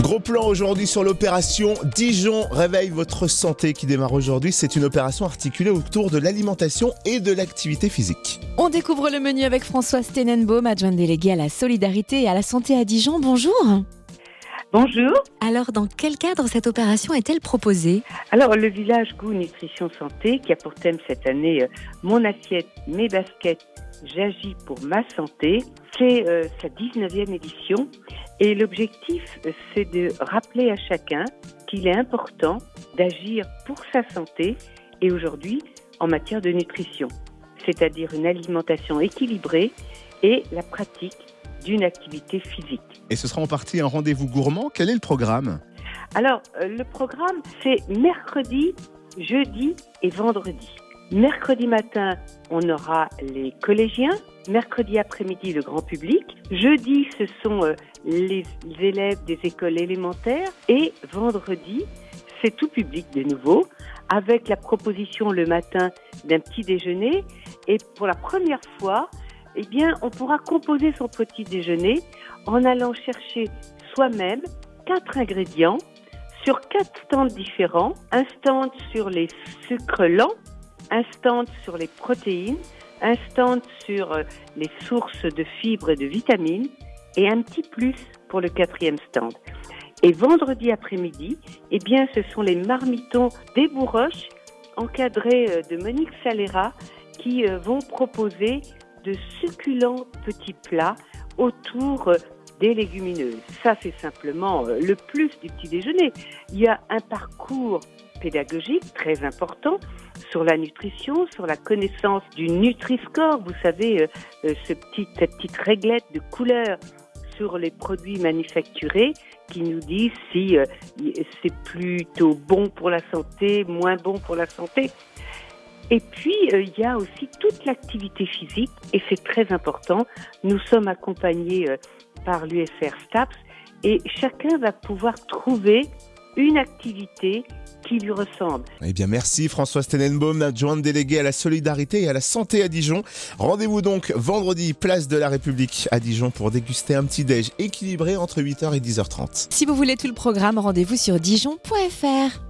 Gros plan aujourd'hui sur l'opération Dijon réveille votre santé qui démarre aujourd'hui. C'est une opération articulée autour de l'alimentation et de l'activité physique. On découvre le menu avec Françoise Tenenbaum, adjointe déléguée à la solidarité et à la santé à Dijon. Bonjour. Bonjour. Alors, dans quel cadre cette opération est-elle proposée? Alors, le village Goût Nutrition Santé, qui a pour thème cette année euh, Mon assiette, mes baskets, j'agis pour ma santé, c'est euh, sa 19e édition. Et l'objectif, c'est de rappeler à chacun qu'il est important d'agir pour sa santé et aujourd'hui en matière de nutrition, c'est-à-dire une alimentation équilibrée et la pratique d'une activité physique. Et ce sera en partie un rendez-vous gourmand. Quel est le programme? Alors, euh, le programme, c'est mercredi, jeudi et vendredi. Mercredi matin, on aura les collégiens. Mercredi après-midi, le grand public. Jeudi, ce sont euh, les élèves des écoles élémentaires. Et vendredi, c'est tout public de nouveau, avec la proposition le matin d'un petit déjeuner. Et pour la première fois, eh bien, on pourra composer son petit déjeuner en allant chercher soi-même quatre ingrédients sur quatre stands différents. Un stand sur les sucres lents, un stand sur les protéines, un stand sur euh, les sources de fibres et de vitamines et un petit plus pour le quatrième stand. Et vendredi après-midi, eh bien, ce sont les marmitons des Bourroches, encadrés euh, de Monique Salera, qui euh, vont proposer de succulents petits plats autour des légumineuses. Ça, c'est simplement le plus du petit déjeuner. Il y a un parcours pédagogique très important sur la nutrition, sur la connaissance du Nutri-Score. Vous savez, ce petit, cette petite réglette de couleur sur les produits manufacturés qui nous disent si c'est plutôt bon pour la santé, moins bon pour la santé. Et puis, il y a aussi toute l'activité physique, et c'est très important. Nous sommes accompagnés par l'UFR STAPS, et chacun va pouvoir trouver une activité qui lui ressemble. Eh bien, merci Françoise Tenenbaum, adjointe déléguée à la solidarité et à la santé à Dijon. Rendez-vous donc vendredi, place de la République à Dijon pour déguster un petit déj équilibré entre 8h et 10h30. Si vous voulez tout le programme, rendez-vous sur dijon.fr.